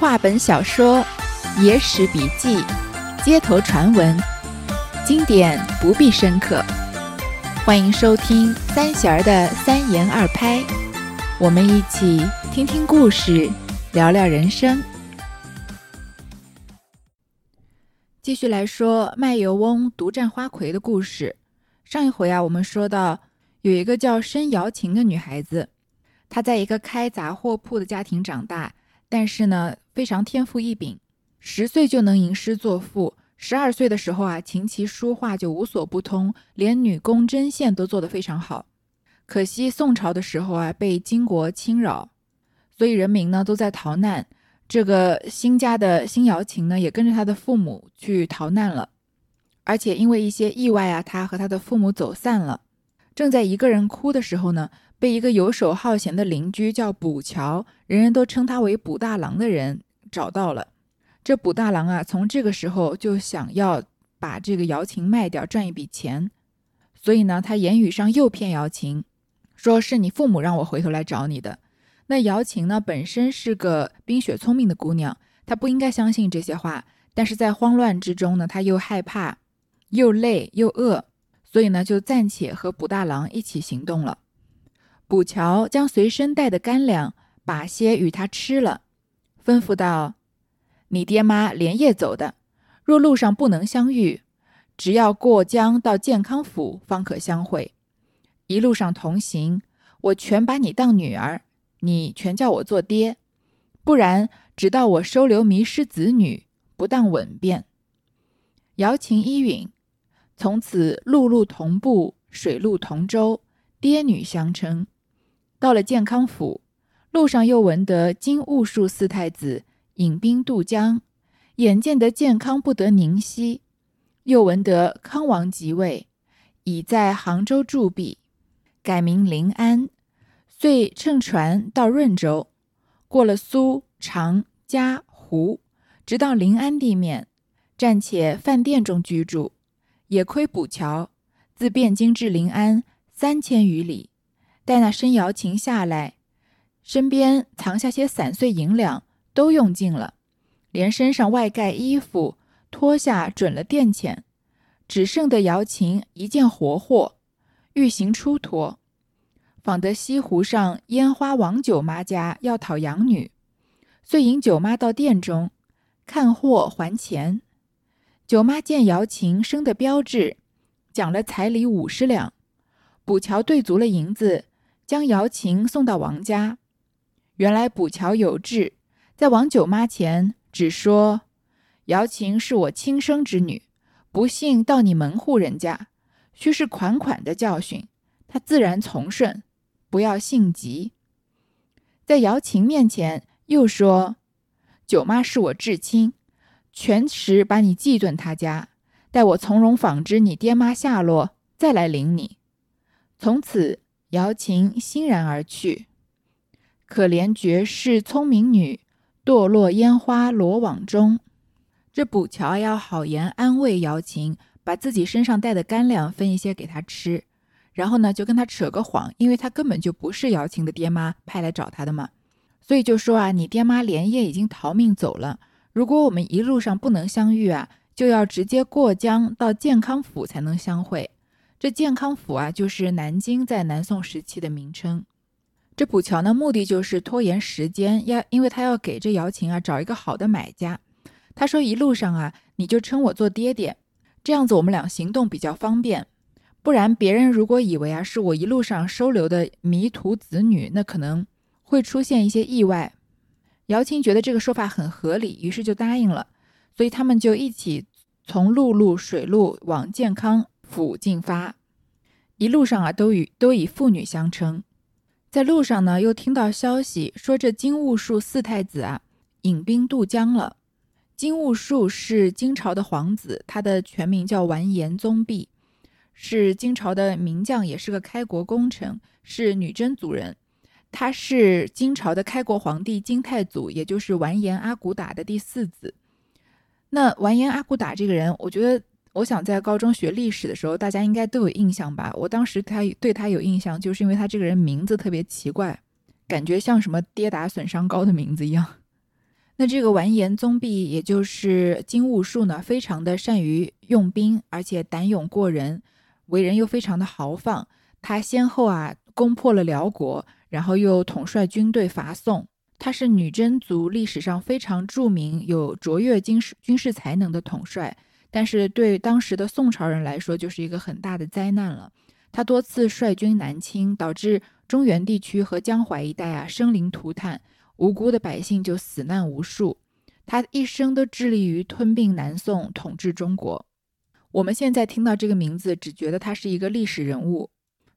话本小说、野史笔记、街头传闻，经典不必深刻。欢迎收听三弦儿的三言二拍，我们一起听听故事，聊聊人生。继续来说卖油翁独占花魁的故事。上一回啊，我们说到有一个叫申瑶琴的女孩子，她在一个开杂货铺的家庭长大，但是呢。非常天赋异禀，十岁就能吟诗作赋。十二岁的时候啊，琴棋书画就无所不通，连女工针线都做得非常好。可惜宋朝的时候啊，被金国侵扰，所以人民呢都在逃难。这个新家的新瑶琴呢，也跟着他的父母去逃难了。而且因为一些意外啊，他和他的父母走散了。正在一个人哭的时候呢。被一个游手好闲的邻居叫卜乔，人人都称他为卜大郎的人找到了。这卜大郎啊，从这个时候就想要把这个瑶琴卖掉，赚一笔钱。所以呢，他言语上诱骗瑶琴，说是你父母让我回头来找你的。那瑶琴呢，本身是个冰雪聪明的姑娘，她不应该相信这些话。但是在慌乱之中呢，她又害怕，又累又饿，所以呢，就暂且和卜大郎一起行动了。卜乔将随身带的干粮把些与他吃了，吩咐道：“你爹妈连夜走的，若路上不能相遇，只要过江到健康府方可相会。一路上同行，我全把你当女儿，你全叫我做爹，不然直到我收留迷失子女，不当稳便。”瑶琴依允，从此陆路同步，水陆同舟，爹女相称。到了健康府，路上又闻得金兀术四太子引兵渡江，眼见得健康不得宁息，又闻得康王即位，已在杭州驻跸，改名临安，遂乘船到润州，过了苏常嘉湖，直到临安地面，暂且饭店中居住。也亏补桥，自汴京至临安三千余里。待那申瑶琴下来，身边藏下些散碎银两，都用尽了，连身上外盖衣服脱下准了垫钱，只剩得瑶琴一件活货，欲行出脱，访得西湖上烟花王九妈家要讨养女，遂引九妈到店中看货还钱。九妈见瑶琴生的标致，讲了彩礼五十两，补桥兑足了银子。将瑶琴送到王家，原来卜乔有志，在王九妈前只说：“瑶琴是我亲生之女，不幸到你门户人家，须是款款的教训，她自然从顺，不要性急。”在瑶琴面前又说：“九妈是我至亲，全时把你寄顿他家，待我从容访知你爹妈下落，再来领你。”从此。瑶琴欣然而去，可怜绝世聪明女，堕落烟花罗网中。这卜乔要好言安慰瑶琴，把自己身上带的干粮分一些给她吃，然后呢就跟他扯个谎，因为他根本就不是瑶琴的爹妈派来找他的嘛，所以就说啊，你爹妈连夜已经逃命走了，如果我们一路上不能相遇啊，就要直接过江到健康府才能相会。这健康府啊，就是南京在南宋时期的名称。这补桥呢，目的就是拖延时间，要因为他要给这瑶琴啊找一个好的买家。他说一路上啊，你就称我做爹爹，这样子我们俩行动比较方便。不然别人如果以为啊是我一路上收留的迷途子女，那可能会出现一些意外。瑶琴觉得这个说法很合理，于是就答应了。所以他们就一起从陆路、水路往健康。府进发，一路上啊，都与都以父女相称。在路上呢，又听到消息说，这金兀术四太子啊，引兵渡江了。金兀术是金朝的皇子，他的全名叫完颜宗弼，是金朝的名将，也是个开国功臣，是女真族人。他是金朝的开国皇帝金太祖，也就是完颜阿骨打的第四子。那完颜阿骨打这个人，我觉得。我想在高中学历史的时候，大家应该都有印象吧？我当时他对他有印象，就是因为他这个人名字特别奇怪，感觉像什么跌打损伤高的名字一样。那这个完颜宗弼，也就是金兀术呢，非常的善于用兵，而且胆勇过人，为人又非常的豪放。他先后啊攻破了辽国，然后又统帅军队伐宋。他是女真族历史上非常著名、有卓越军事军事才能的统帅，但是对当时的宋朝人来说，就是一个很大的灾难了。他多次率军南侵，导致中原地区和江淮一带啊生灵涂炭，无辜的百姓就死难无数。他一生都致力于吞并南宋，统治中国。我们现在听到这个名字，只觉得他是一个历史人物，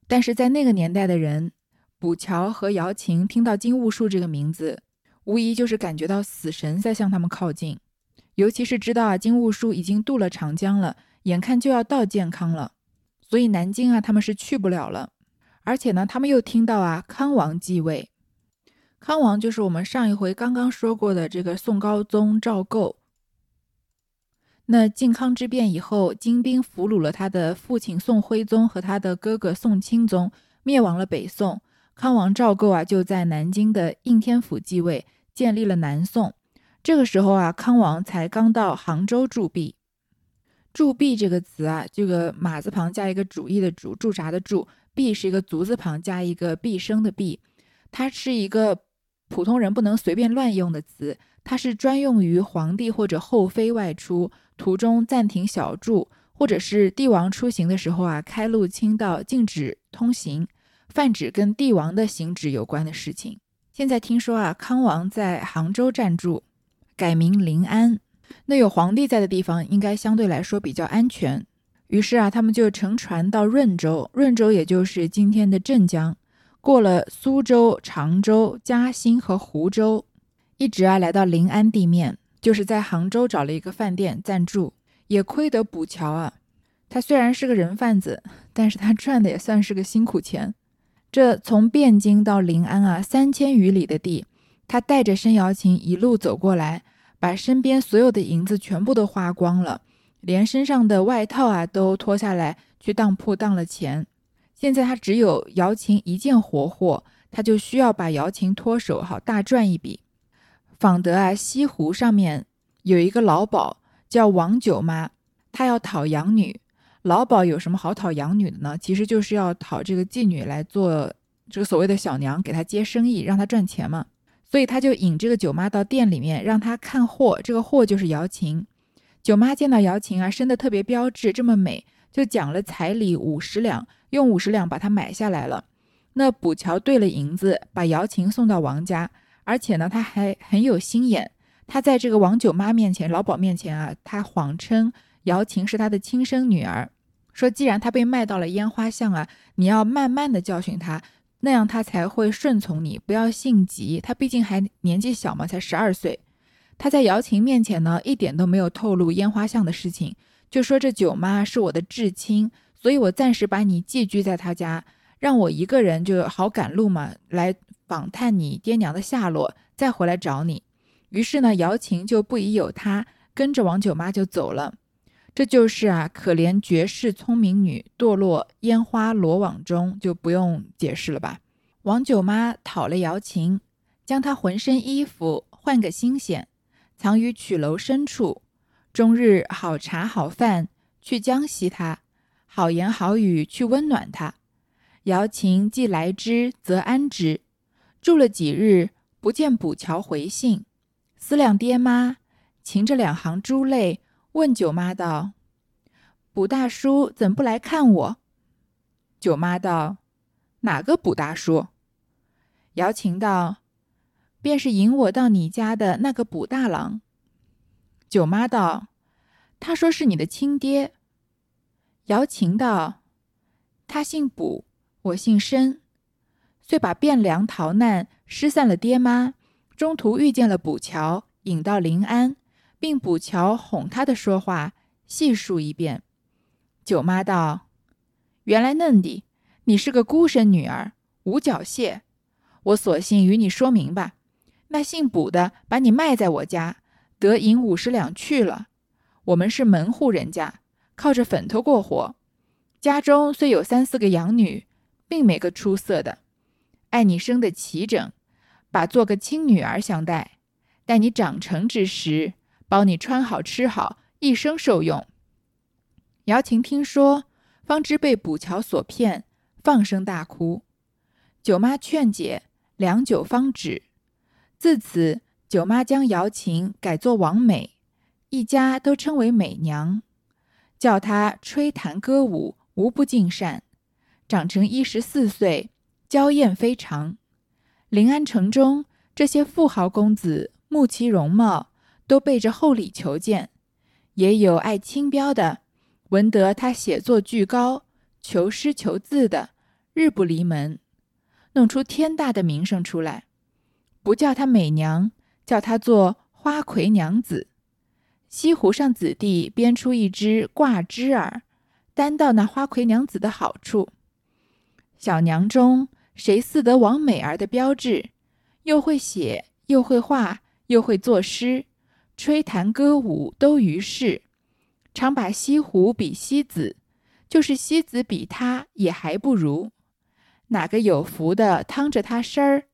但是在那个年代的人。卜乔和姚琴听到金兀术这个名字，无疑就是感觉到死神在向他们靠近。尤其是知道啊，金兀术已经渡了长江了，眼看就要到健康了，所以南京啊，他们是去不了了。而且呢，他们又听到啊，康王继位。康王就是我们上一回刚刚说过的这个宋高宗赵构。那靖康之变以后，金兵俘虏了他的父亲宋徽宗和他的哥哥宋钦宗，灭亡了北宋。康王赵构啊，就在南京的应天府继位，建立了南宋。这个时候啊，康王才刚到杭州驻跸。驻跸这个词啊，这个马字旁加一个主义的主，驻扎的驻，跸是一个足字旁加一个毕生的毕，它是一个普通人不能随便乱用的词，它是专用于皇帝或者后妃外出途中暂停小住，或者是帝王出行的时候啊，开路倾道，禁止通行。泛指跟帝王的行止有关的事情。现在听说啊，康王在杭州暂住，改名临安。那有皇帝在的地方，应该相对来说比较安全。于是啊，他们就乘船到润州，润州也就是今天的镇江，过了苏州、常州、嘉兴和湖州，一直啊来到临安地面，就是在杭州找了一个饭店暂住。也亏得补桥啊，他虽然是个人贩子，但是他赚的也算是个辛苦钱。这从汴京到临安啊，三千余里的地，他带着申瑶琴一路走过来，把身边所有的银子全部都花光了，连身上的外套啊都脱下来去当铺当了钱。现在他只有瑶琴一件活货，他就需要把瑶琴脱手，好大赚一笔。访得啊，西湖上面有一个老鸨叫王九妈，她要讨养女。老鸨有什么好讨养女的呢？其实就是要讨这个妓女来做这个所谓的小娘，给她接生意，让她赚钱嘛。所以他就引这个九妈到店里面，让她看货。这个货就是瑶琴。九妈见到瑶琴啊，生的特别标致，这么美，就讲了彩礼五十两，用五十两把她买下来了。那卜桥兑了银子，把瑶琴送到王家，而且呢，他还很有心眼。他在这个王九妈面前、老鸨面前啊，他谎称瑶琴是他的亲生女儿。说，既然他被卖到了烟花巷啊，你要慢慢的教训他，那样他才会顺从你，不要性急。他毕竟还年纪小嘛，才十二岁。他在瑶琴面前呢，一点都没有透露烟花巷的事情，就说这九妈是我的至亲，所以我暂时把你寄居在他家，让我一个人就好赶路嘛，来访探你爹娘的下落，再回来找你。于是呢，瑶琴就不疑有他，跟着王九妈就走了。这就是啊，可怜绝世聪明女堕落烟花罗网中，就不用解释了吧。王九妈讨了瑶琴，将她浑身衣服换个新鲜，藏于曲楼深处，终日好茶好饭去将息她，好言好语去温暖她。瑶琴既来之，则安之。住了几日，不见补桥回信，思量爹妈，噙着两行珠泪。问九妈道：“卜大叔怎不来看我？”九妈道：“哪个卜大叔？”瑶琴道：“便是引我到你家的那个卜大郎。”九妈道：“他说是你的亲爹。”瑶琴道：“他姓卜，我姓申，遂把汴梁逃难，失散了爹妈，中途遇见了卜乔，引到临安。”并补乔哄他的说话，细述一遍。九妈道：“原来嫩的，你是个孤身女儿，无脚蟹。我索性与你说明吧。那姓卜的把你卖在我家，得银五十两去了。我们是门户人家，靠着粉头过活。家中虽有三四个养女，并没个出色的。爱你生得齐整，把做个亲女儿相待。待你长成之时，保你穿好吃好，一生受用。姚琴听说，方知被卜桥所骗，放声大哭。九妈劝解，良久方止。自此，九妈将姚琴改作王美，一家都称为美娘，叫她吹弹歌舞，无不尽善。长成一十四岁，娇艳非常。临安城中这些富豪公子。慕其容貌，都背着厚礼求见；也有爱轻标的，闻得他写作句高，求诗求字的，日不离门，弄出天大的名声出来。不叫他美娘，叫他做花魁娘子。西湖上子弟编出一支挂枝儿，单道那花魁娘子的好处。小娘中谁似得王美儿的标志？又会写，又会画。又会作诗，吹弹歌舞都于世，常把西湖比西子，就是西子比他也还不如。哪个有福的趟着他身儿，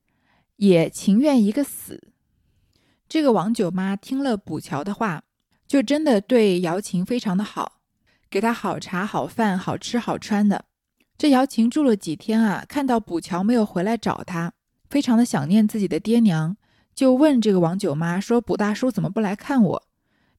也情愿一个死。这个王九妈听了卜桥的话，就真的对姚琴非常的好，给她好茶好饭好吃好穿的。这姚琴住了几天啊，看到卜桥没有回来找她，非常的想念自己的爹娘。就问这个王九妈说：“卜大叔怎么不来看我？”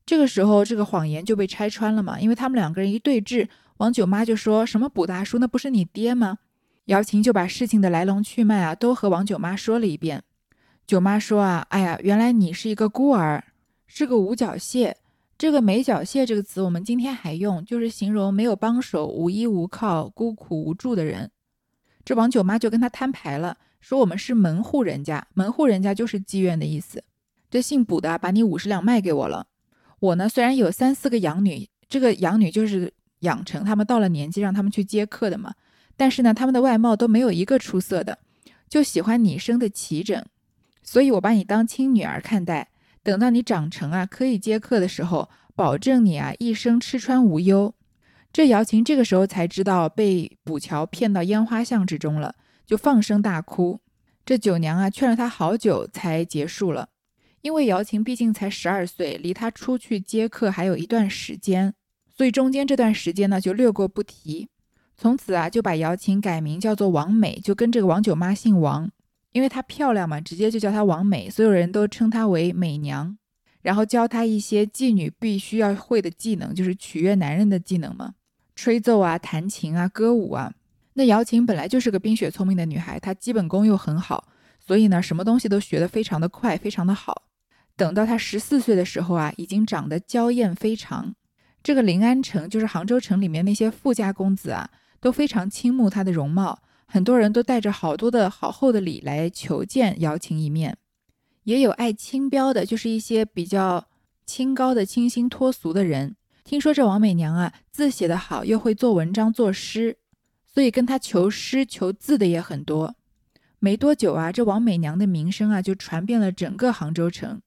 这个时候，这个谎言就被拆穿了嘛。因为他们两个人一对峙，王九妈就说什么：“卜大叔那不是你爹吗？”姚琴就把事情的来龙去脉啊都和王九妈说了一遍。九妈说：“啊，哎呀，原来你是一个孤儿，是个无脚蟹。这个没脚蟹这个词，我们今天还用，就是形容没有帮手、无依无靠、孤苦无助的人。”这王九妈就跟他摊牌了。说我们是门户人家，门户人家就是妓院的意思。这姓卜的把你五十两卖给我了。我呢虽然有三四个养女，这个养女就是养成他们到了年纪让他们去接客的嘛。但是呢，他们的外貌都没有一个出色的，就喜欢你生的齐整。所以我把你当亲女儿看待。等到你长成啊，可以接客的时候，保证你啊一生吃穿无忧。这姚琴这个时候才知道被卜桥骗到烟花巷之中了。就放声大哭，这九娘啊劝了他好久才结束了，因为姚琴毕竟才十二岁，离他出去接客还有一段时间，所以中间这段时间呢就略过不提。从此啊就把姚琴改名叫做王美，就跟这个王九妈姓王，因为她漂亮嘛，直接就叫她王美，所有人都称她为美娘，然后教她一些妓女必须要会的技能，就是取悦男人的技能嘛，吹奏啊、弹琴啊、歌舞啊。那姚琴本来就是个冰雪聪明的女孩，她基本功又很好，所以呢，什么东西都学得非常的快，非常的好。等到她十四岁的时候啊，已经长得娇艳非常。这个临安城，就是杭州城里面那些富家公子啊，都非常倾慕她的容貌，很多人都带着好多的好厚的礼来求见姚琴一面。也有爱清标的，就是一些比较清高的、清新脱俗的人。听说这王美娘啊，字写得好，又会做文章、作诗。所以跟他求诗求字的也很多，没多久啊，这王美娘的名声啊就传遍了整个杭州城，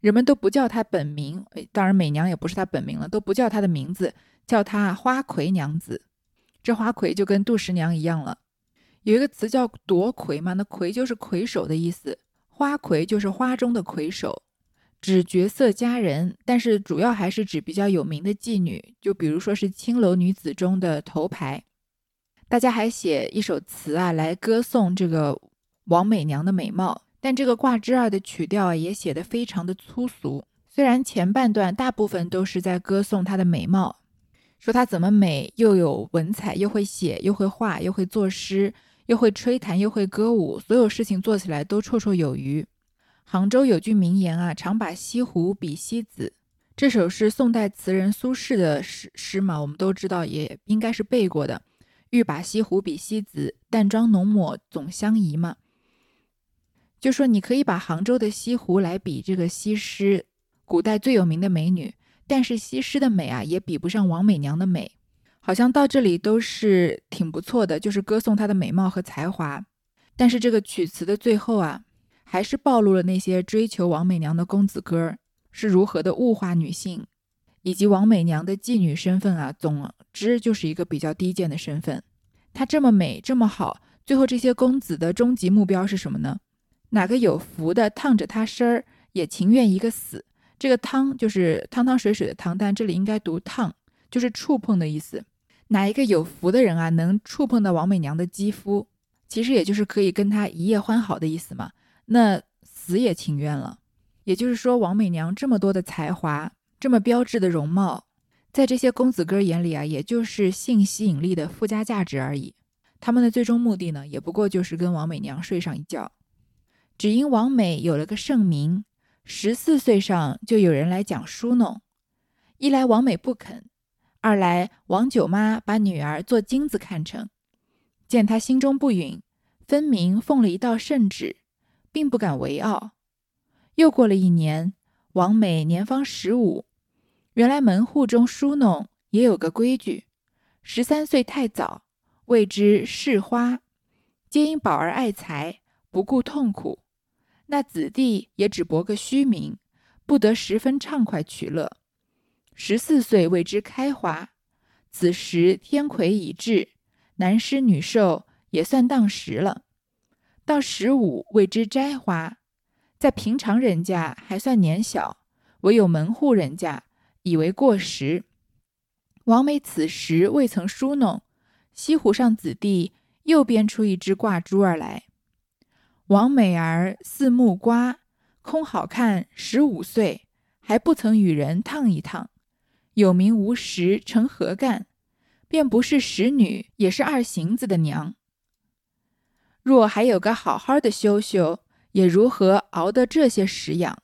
人们都不叫她本名，当然美娘也不是她本名了，都不叫她的名字，叫她花魁娘子。这花魁就跟杜十娘一样了，有一个词叫夺魁嘛，那魁就是魁首的意思，花魁就是花中的魁首，指绝色佳人，但是主要还是指比较有名的妓女，就比如说是青楼女子中的头牌。大家还写一首词啊，来歌颂这个王美娘的美貌。但这个挂枝儿的曲调，也写得非常的粗俗。虽然前半段大部分都是在歌颂她的美貌，说她怎么美，又有文采，又会写，又会画，又会作诗，又会吹弹，又会歌舞，所有事情做起来都绰绰有余。杭州有句名言啊，常把西湖比西子。这首是宋代词人苏轼的诗诗嘛，我们都知道，也应该是背过的。欲把西湖比西子，淡妆浓抹总相宜嘛。就说你可以把杭州的西湖来比这个西施，古代最有名的美女，但是西施的美啊，也比不上王美娘的美。好像到这里都是挺不错的，就是歌颂她的美貌和才华。但是这个曲词的最后啊，还是暴露了那些追求王美娘的公子哥是如何的物化女性。以及王美娘的妓女身份啊，总之就是一个比较低贱的身份。她这么美，这么好，最后这些公子的终极目标是什么呢？哪个有福的烫着她身儿，也情愿一个死。这个汤就是汤汤水水的汤，但这里应该读烫，就是触碰的意思。哪一个有福的人啊，能触碰到王美娘的肌肤，其实也就是可以跟她一夜欢好的意思嘛。那死也情愿了。也就是说，王美娘这么多的才华，这么标致的容貌，在这些公子哥眼里啊，也就是性吸引力的附加价值而已。他们的最终目的呢，也不过就是跟王美娘睡上一觉。只因王美有了个盛名。十四岁上就有人来讲书弄，一来王美不肯，二来王九妈把女儿做金子看成，见她心中不允，分明奉了一道圣旨，并不敢违拗。又过了一年，王美年方十五，原来门户中书弄也有个规矩，十三岁太早，谓之试花，皆因宝儿爱财，不顾痛苦。那子弟也只博个虚名，不得十分畅快取乐。十四岁谓之开花，此时天魁已至，男施女受也算当时了。到十五谓之摘花，在平常人家还算年小，唯有门户人家以为过时。王美此时未曾梳弄，西湖上子弟又编出一只挂珠儿来。王美儿似木瓜，空好看，十五岁还不曾与人烫一烫，有名无实，成何干？便不是使女，也是二行子的娘。若还有个好好的修修，也如何熬得这些食养？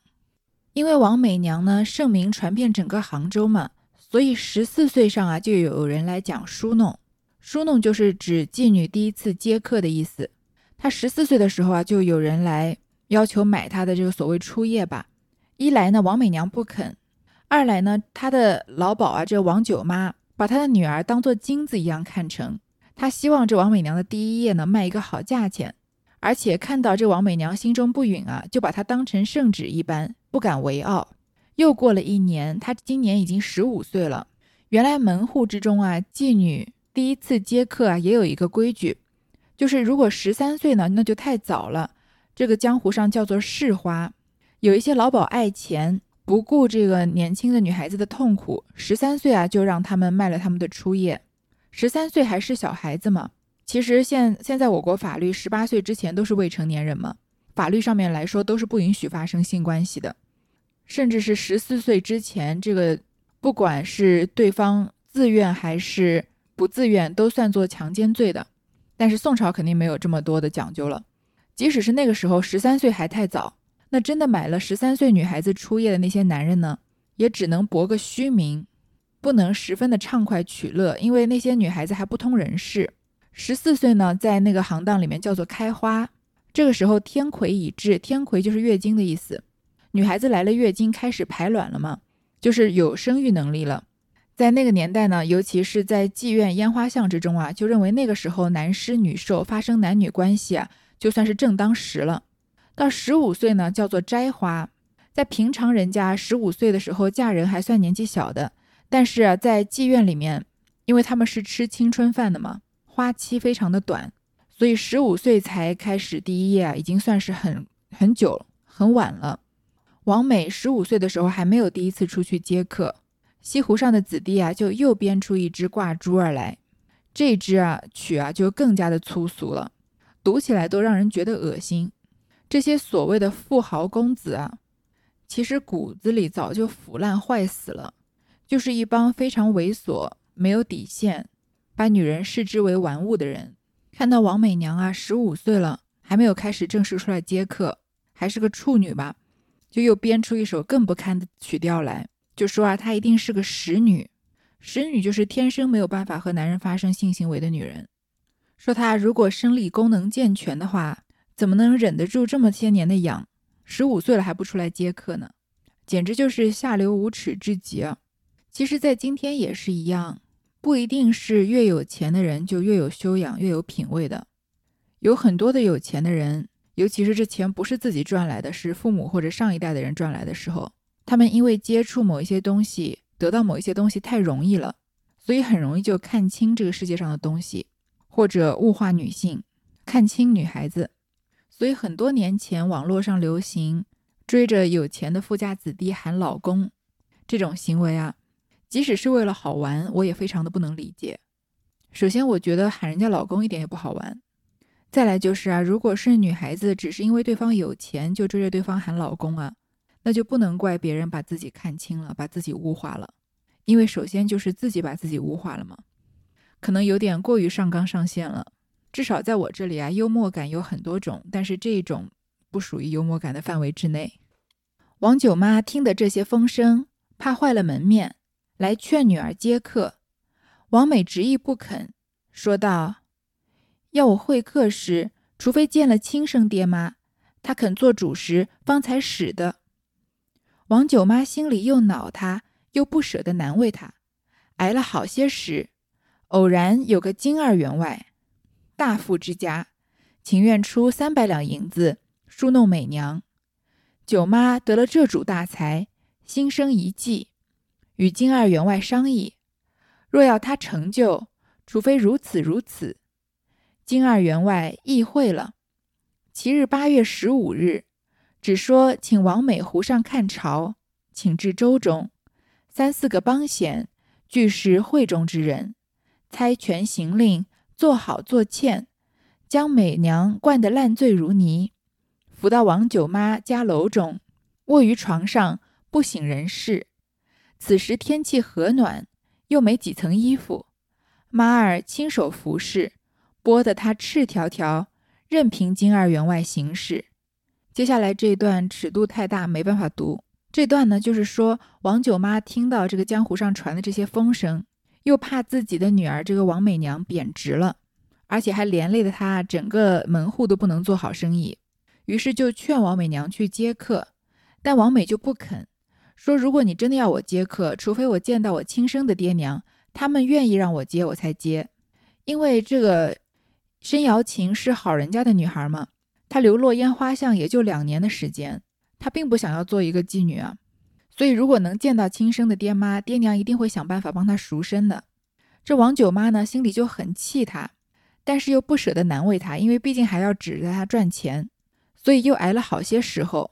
因为王美娘呢，盛名传遍整个杭州嘛，所以十四岁上啊，就有人来讲书弄。书弄就是指妓女第一次接客的意思。他十四岁的时候啊，就有人来要求买他的这个所谓初夜吧。一来呢，王美娘不肯；二来呢，他的老鸨啊，这王九妈把他的女儿当做金子一样看成。他希望这王美娘的第一夜呢卖一个好价钱，而且看到这王美娘心中不允啊，就把她当成圣旨一般，不敢违拗。又过了一年，她今年已经十五岁了。原来门户之中啊，妓女第一次接客啊，也有一个规矩。就是如果十三岁呢，那就太早了。这个江湖上叫做市花，有一些老鸨爱钱，不顾这个年轻的女孩子的痛苦，十三岁啊就让他们卖了他们的初夜。十三岁还是小孩子嘛？其实现现在我国法律十八岁之前都是未成年人嘛，法律上面来说都是不允许发生性关系的，甚至是十四岁之前，这个不管是对方自愿还是不自愿，都算作强奸罪的。但是宋朝肯定没有这么多的讲究了，即使是那个时候十三岁还太早，那真的买了十三岁女孩子初夜的那些男人呢，也只能博个虚名，不能十分的畅快取乐，因为那些女孩子还不通人事。十四岁呢，在那个行当里面叫做开花，这个时候天癸已至，天癸就是月经的意思，女孩子来了月经开始排卵了嘛，就是有生育能力了。在那个年代呢，尤其是在妓院烟花巷之中啊，就认为那个时候男施女受发生男女关系啊，就算是正当时了。到十五岁呢，叫做摘花。在平常人家十五岁的时候嫁人还算年纪小的，但是，在妓院里面，因为他们是吃青春饭的嘛，花期非常的短，所以十五岁才开始第一夜啊，已经算是很很久很晚了。王美十五岁的时候还没有第一次出去接客。西湖上的子弟啊，就又编出一支挂珠儿来，这支啊曲啊就更加的粗俗了，读起来都让人觉得恶心。这些所谓的富豪公子啊，其实骨子里早就腐烂坏死了，就是一帮非常猥琐、没有底线，把女人视之为玩物的人。看到王美娘啊，十五岁了，还没有开始正式出来接客，还是个处女吧，就又编出一首更不堪的曲调来。就说啊，她一定是个使女，使女就是天生没有办法和男人发生性行为的女人。说她如果生理功能健全的话，怎么能忍得住这么些年的养？十五岁了还不出来接客呢，简直就是下流无耻至极啊！其实，在今天也是一样，不一定是越有钱的人就越有修养、越有品位的。有很多的有钱的人，尤其是这钱不是自己赚来的，是父母或者上一代的人赚来的时候。他们因为接触某一些东西，得到某一些东西太容易了，所以很容易就看清这个世界上的东西，或者物化女性，看清女孩子。所以很多年前网络上流行追着有钱的富家子弟喊老公，这种行为啊，即使是为了好玩，我也非常的不能理解。首先，我觉得喊人家老公一点也不好玩。再来就是啊，如果是女孩子，只是因为对方有钱就追着对方喊老公啊，那就不能怪别人把自己看清了，把自己物化了。因为首先就是自己把自己物化了嘛，可能有点过于上纲上线了。至少在我这里啊，幽默感有很多种，但是这一种不属于幽默感的范围之内。王九妈听得这些风声，怕坏了门面，来劝女儿接客。王美执意不肯，说道：“要我会客时，除非见了亲生爹妈，他肯做主时方才使的。”王九妈心里又恼他，又不舍得难为他，挨了好些时，偶然有个金二员外，大富之家，情愿出三百两银子梳弄美娘。九妈得了这主大财，心生一计，与金二员外商议。若要他成就，除非如此如此。金二员外意会了。其日八月十五日，只说请王美湖上看潮，请至州中，三四个帮闲，俱是会中之人，猜拳行令，做好做欠，将美娘灌得烂醉如泥，扶到王九妈家楼中，卧于床上，不省人事。此时天气和暖。又没几层衣服，妈儿亲手服侍，剥得他赤条条，任凭金二员外行事。接下来这一段尺度太大，没办法读。这段呢，就是说王九妈听到这个江湖上传的这些风声，又怕自己的女儿这个王美娘贬值了，而且还连累了她整个门户都不能做好生意，于是就劝王美娘去接客，但王美就不肯。说：“如果你真的要我接客，除非我见到我亲生的爹娘，他们愿意让我接，我才接。因为这个申瑶琴是好人家的女孩嘛，她流落烟花巷也就两年的时间，她并不想要做一个妓女啊。所以，如果能见到亲生的爹妈，爹娘一定会想办法帮她赎身的。这王九妈呢，心里就很气她，但是又不舍得难为她，因为毕竟还要指着她赚钱，所以又挨了好些时候。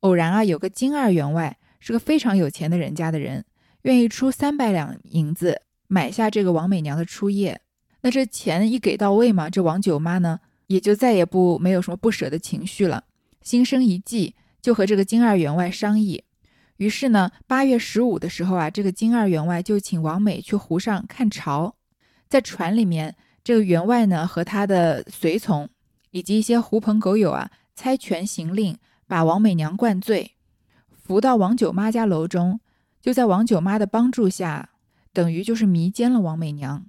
偶然啊，有个金二员外。”是个非常有钱的人家的人，愿意出三百两银子买下这个王美娘的初夜。那这钱一给到位嘛，这王九妈呢也就再也不没有什么不舍的情绪了，心生一计，就和这个金二员外商议。于是呢，八月十五的时候啊，这个金二员外就请王美去湖上看潮，在船里面，这个员外呢和他的随从以及一些狐朋狗友啊，猜拳行令，把王美娘灌醉。扶到王九妈家楼中，就在王九妈的帮助下，等于就是迷奸了王美娘。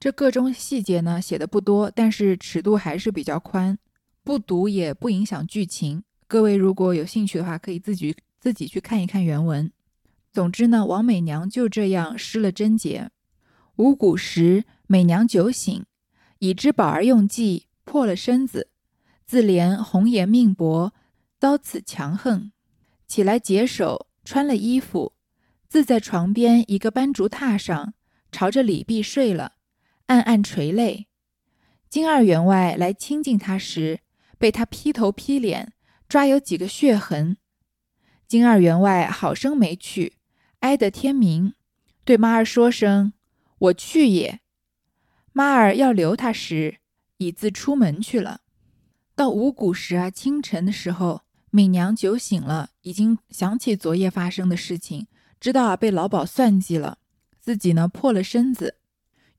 这个中细节呢写的不多，但是尺度还是比较宽，不读也不影响剧情。各位如果有兴趣的话，可以自己自己去看一看原文。总之呢，王美娘就这样失了贞洁。五谷时，美娘酒醒，已知宝儿用计破了身子，自怜红颜命薄，遭此强横。起来解手，穿了衣服，自在床边一个斑竹榻上，朝着李壁睡了，暗暗垂泪。金二员外来亲近他时，被他劈头劈脸，抓有几个血痕。金二员外好生没去，挨得天明，对妈儿说声：“我去也。”妈儿要留他时，已自出门去了。到五谷时啊，清晨的时候。敏娘酒醒了，已经想起昨夜发生的事情，知道啊被老鸨算计了，自己呢破了身子，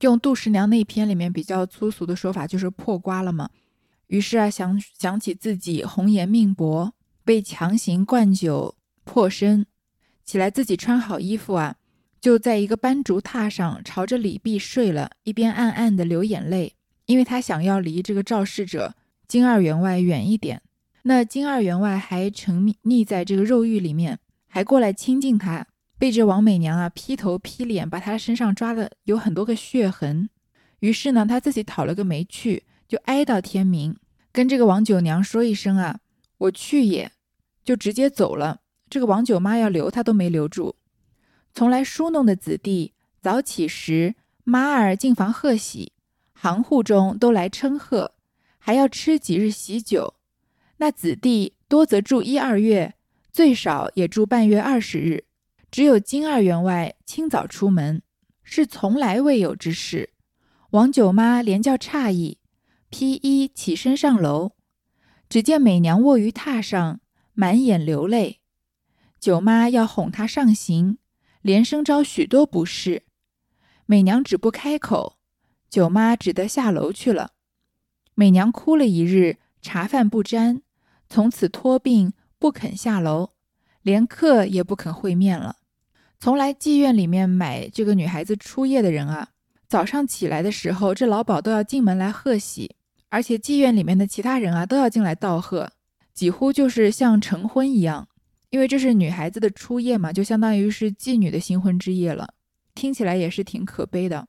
用杜十娘那篇里面比较粗俗的说法就是破瓜了嘛。于是啊想想起自己红颜命薄，被强行灌酒破身，起来自己穿好衣服啊，就在一个斑竹榻上朝着李碧睡了，一边暗暗的流眼泪，因为他想要离这个肇事者金二员外远一点。那金二员外还沉溺在这个肉欲里面，还过来亲近他，被这王美娘啊劈头劈脸，把他身上抓的有很多个血痕。于是呢，他自己讨了个没趣，就挨到天明，跟这个王九娘说一声啊，我去也，就直接走了。这个王九妈要留他都没留住。从来梳弄的子弟早起时，妈儿进房贺喜，行户中都来称贺，还要吃几日喜酒。那子弟多则住一二月，最少也住半月二十日。只有金二员外清早出门，是从来未有之事。王九妈连叫诧异，披衣起身上楼，只见美娘卧于榻上，满眼流泪。九妈要哄她上行，连声招许多不是，美娘只不开口，九妈只得下楼去了。美娘哭了一日，茶饭不沾，从此托病不肯下楼，连客也不肯会面了。从来妓院里面买这个女孩子初夜的人啊，早上起来的时候，这老鸨都要进门来贺喜，而且妓院里面的其他人啊都要进来道贺，几乎就是像成婚一样，因为这是女孩子的初夜嘛，就相当于是妓女的新婚之夜了。听起来也是挺可悲的，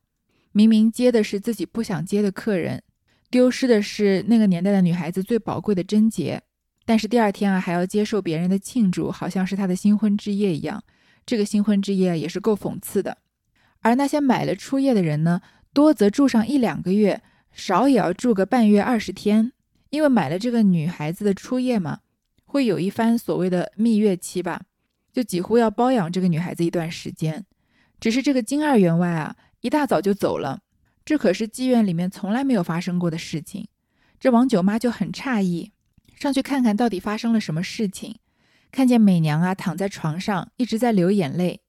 明明接的是自己不想接的客人，丢失的是那个年代的女孩子最宝贵的贞洁，但是第二天啊还要接受别人的庆祝，好像是他的新婚之夜一样。这个新婚之夜也是够讽刺的，而那些买了初夜的人呢，多则住上一两个月，少也要住个半月二十天，因为买了这个女孩子的初夜嘛，会有一番所谓的蜜月期吧，就几乎要包养这个女孩子一段时间。只是这个金二员外啊，一大早就走了，这可是妓院里面从来没有发生过的事情。这王九妈就很诧异，上去看看到底发生了什么事情。看见美娘啊躺在床上，一直在流眼泪。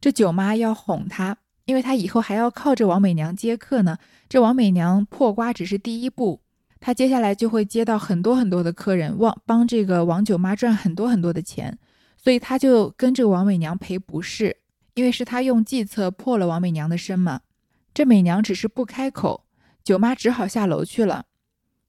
这九妈要哄她，因为她以后还要靠着王美娘接客呢。这王美娘破瓜只是第一步，她接下来就会接到很多很多的客人，王帮这个王九妈赚很多很多的钱。所以她就跟这个王美娘赔不是，因为是她用计策破了王美娘的身嘛。这美娘只是不开口，九妈只好下楼去了。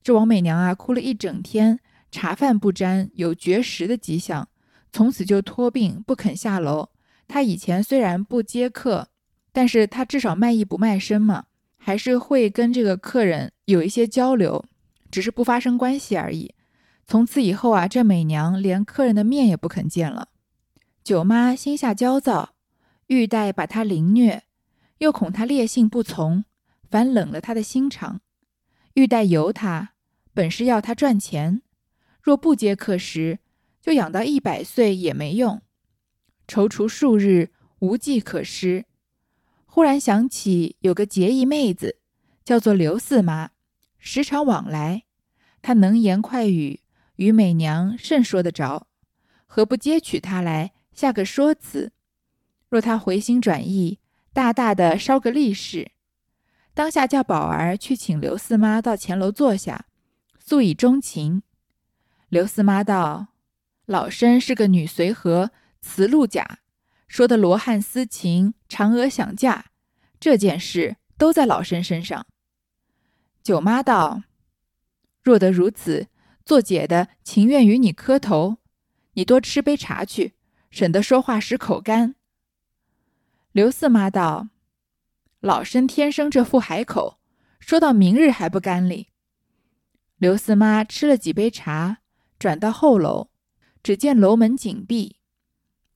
这王美娘啊哭了一整天。茶饭不沾，有绝食的迹象，从此就托病不肯下楼。他以前虽然不接客，但是他至少卖艺不卖身嘛，还是会跟这个客人有一些交流，只是不发生关系而已。从此以后啊，这美娘连客人的面也不肯见了。九妈心下焦躁，欲待把他凌虐，又恐他烈性不从，反冷了他的心肠。欲待由他，本是要他赚钱。若不接客时，就养到一百岁也没用。踌躇数日，无计可施。忽然想起有个结义妹子，叫做刘四妈，时常往来。她能言快语，与美娘甚说得着。何不接取她来，下个说辞？若她回心转意，大大的烧个利是。当下叫宝儿去请刘四妈到前楼坐下，诉以衷情。刘四妈道：“老身是个女随和，慈禄甲，说的罗汉私情，嫦娥想嫁，这件事都在老身身上。”九妈道：“若得如此，做姐的情愿与你磕头，你多吃杯茶去，省得说话时口干。”刘四妈道：“老身天生这副海口，说到明日还不干哩。”刘四妈吃了几杯茶。转到后楼，只见楼门紧闭。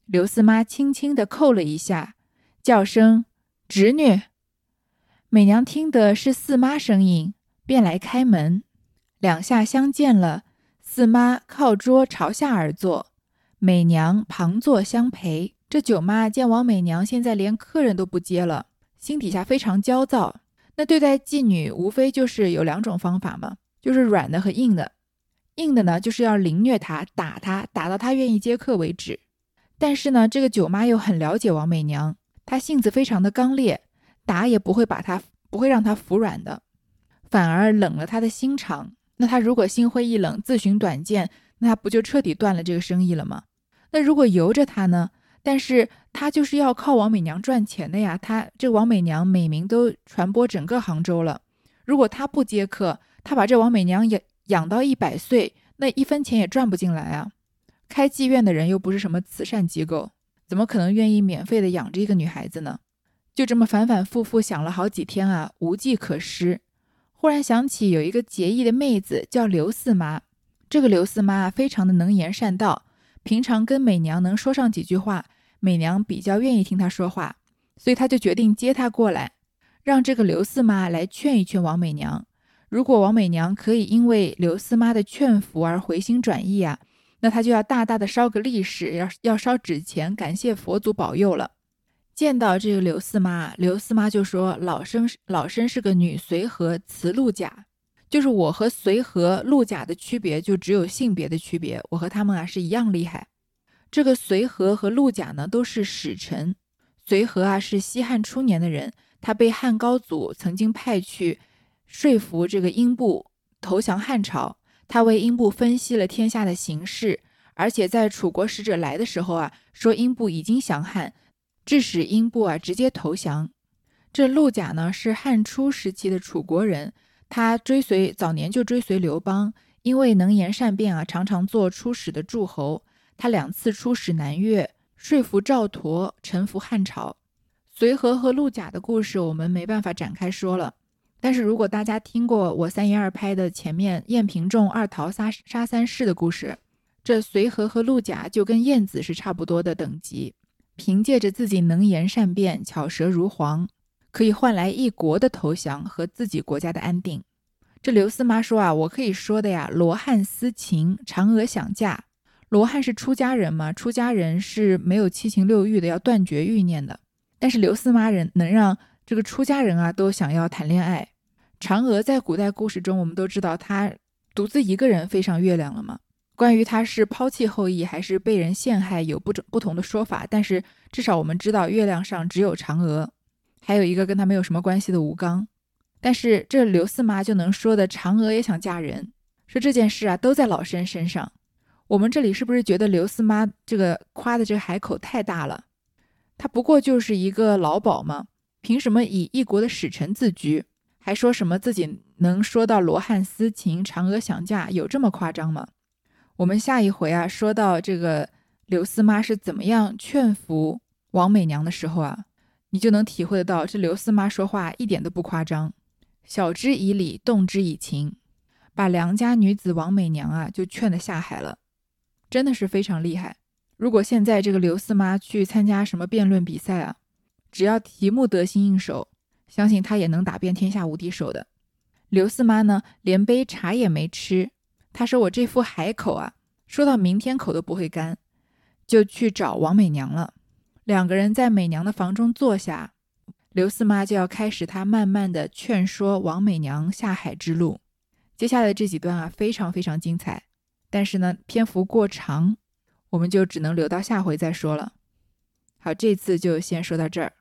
刘四妈轻轻地叩了一下，叫声“侄女”。美娘听的是四妈声音，便来开门。两下相见了，四妈靠桌朝下而坐，美娘旁坐相陪。这九妈见王美娘现在连客人都不接了，心底下非常焦躁。那对待妓女，无非就是有两种方法嘛，就是软的和硬的。硬的呢，就是要凌虐他，打他，打到他愿意接客为止。但是呢，这个九妈又很了解王美娘，她性子非常的刚烈，打也不会把她，不会让她服软的，反而冷了她的心肠。那她如果心灰意冷，自寻短见，那她不就彻底断了这个生意了吗？那如果由着她呢？但是她就是要靠王美娘赚钱的呀。她这王美娘美名都传播整个杭州了，如果她不接客，她把这王美娘也。养到一百岁，那一分钱也赚不进来啊！开妓院的人又不是什么慈善机构，怎么可能愿意免费的养着一个女孩子呢？就这么反反复复想了好几天啊，无计可施。忽然想起有一个结义的妹子叫刘四妈，这个刘四妈非常的能言善道，平常跟美娘能说上几句话，美娘比较愿意听她说话，所以他就决定接她过来，让这个刘四妈来劝一劝王美娘。如果王美娘可以因为刘四妈的劝服而回心转意啊，那她就要大大的烧个利是，要要烧纸钱，感谢佛祖保佑了。见到这个刘四妈，刘四妈就说：“老生老生是个女随和，雌鹿甲，就是我和随和、陆甲的区别，就只有性别的区别。我和他们啊是一样厉害。这个随和和陆甲呢，都是使臣。随和啊是西汉初年的人，他被汉高祖曾经派去说服这个英布投降汉朝。他为英布分析了天下的形势，而且在楚国使者来的时候啊，说英布已经降汉。”致使英布啊直接投降。这陆贾呢是汉初时期的楚国人，他追随早年就追随刘邦，因为能言善辩啊，常常做出使的诸侯。他两次出使南越，说服赵佗臣服汉朝。随和和陆贾的故事我们没办法展开说了。但是如果大家听过我三言二拍的前面燕平仲二桃杀杀三士的故事，这随和和陆贾就跟燕子是差不多的等级。凭借着自己能言善辩、巧舌如簧，可以换来一国的投降和自己国家的安定。这刘四妈说啊，我可以说的呀，罗汉思情，嫦娥想嫁。罗汉是出家人嘛，出家人是没有七情六欲的，要断绝欲念的。但是刘四妈人能让这个出家人啊都想要谈恋爱。嫦娥在古代故事中，我们都知道她独自一个人飞上月亮了嘛。关于她是抛弃后羿还是被人陷害，有不种不同的说法。但是至少我们知道，月亮上只有嫦娥，还有一个跟她没有什么关系的吴刚。但是这刘四妈就能说的，嫦娥也想嫁人，说这件事啊都在老身身上。我们这里是不是觉得刘四妈这个夸的这个海口太大了？她不过就是一个老鸨嘛，凭什么以一国的使臣自居，还说什么自己能说到罗汉私情，嫦娥想嫁，有这么夸张吗？我们下一回啊，说到这个刘四妈是怎么样劝服王美娘的时候啊，你就能体会得到，这刘四妈说话一点都不夸张，晓之以理，动之以情，把良家女子王美娘啊就劝得下海了，真的是非常厉害。如果现在这个刘四妈去参加什么辩论比赛啊，只要题目得心应手，相信他也能打遍天下无敌手的。刘四妈呢，连杯茶也没吃。她说：“我这副海口啊，说到明天口都不会干，就去找王美娘了。两个人在美娘的房中坐下，刘四妈就要开始她慢慢的劝说王美娘下海之路。接下来这几段啊，非常非常精彩，但是呢，篇幅过长，我们就只能留到下回再说了。好，这次就先说到这儿。”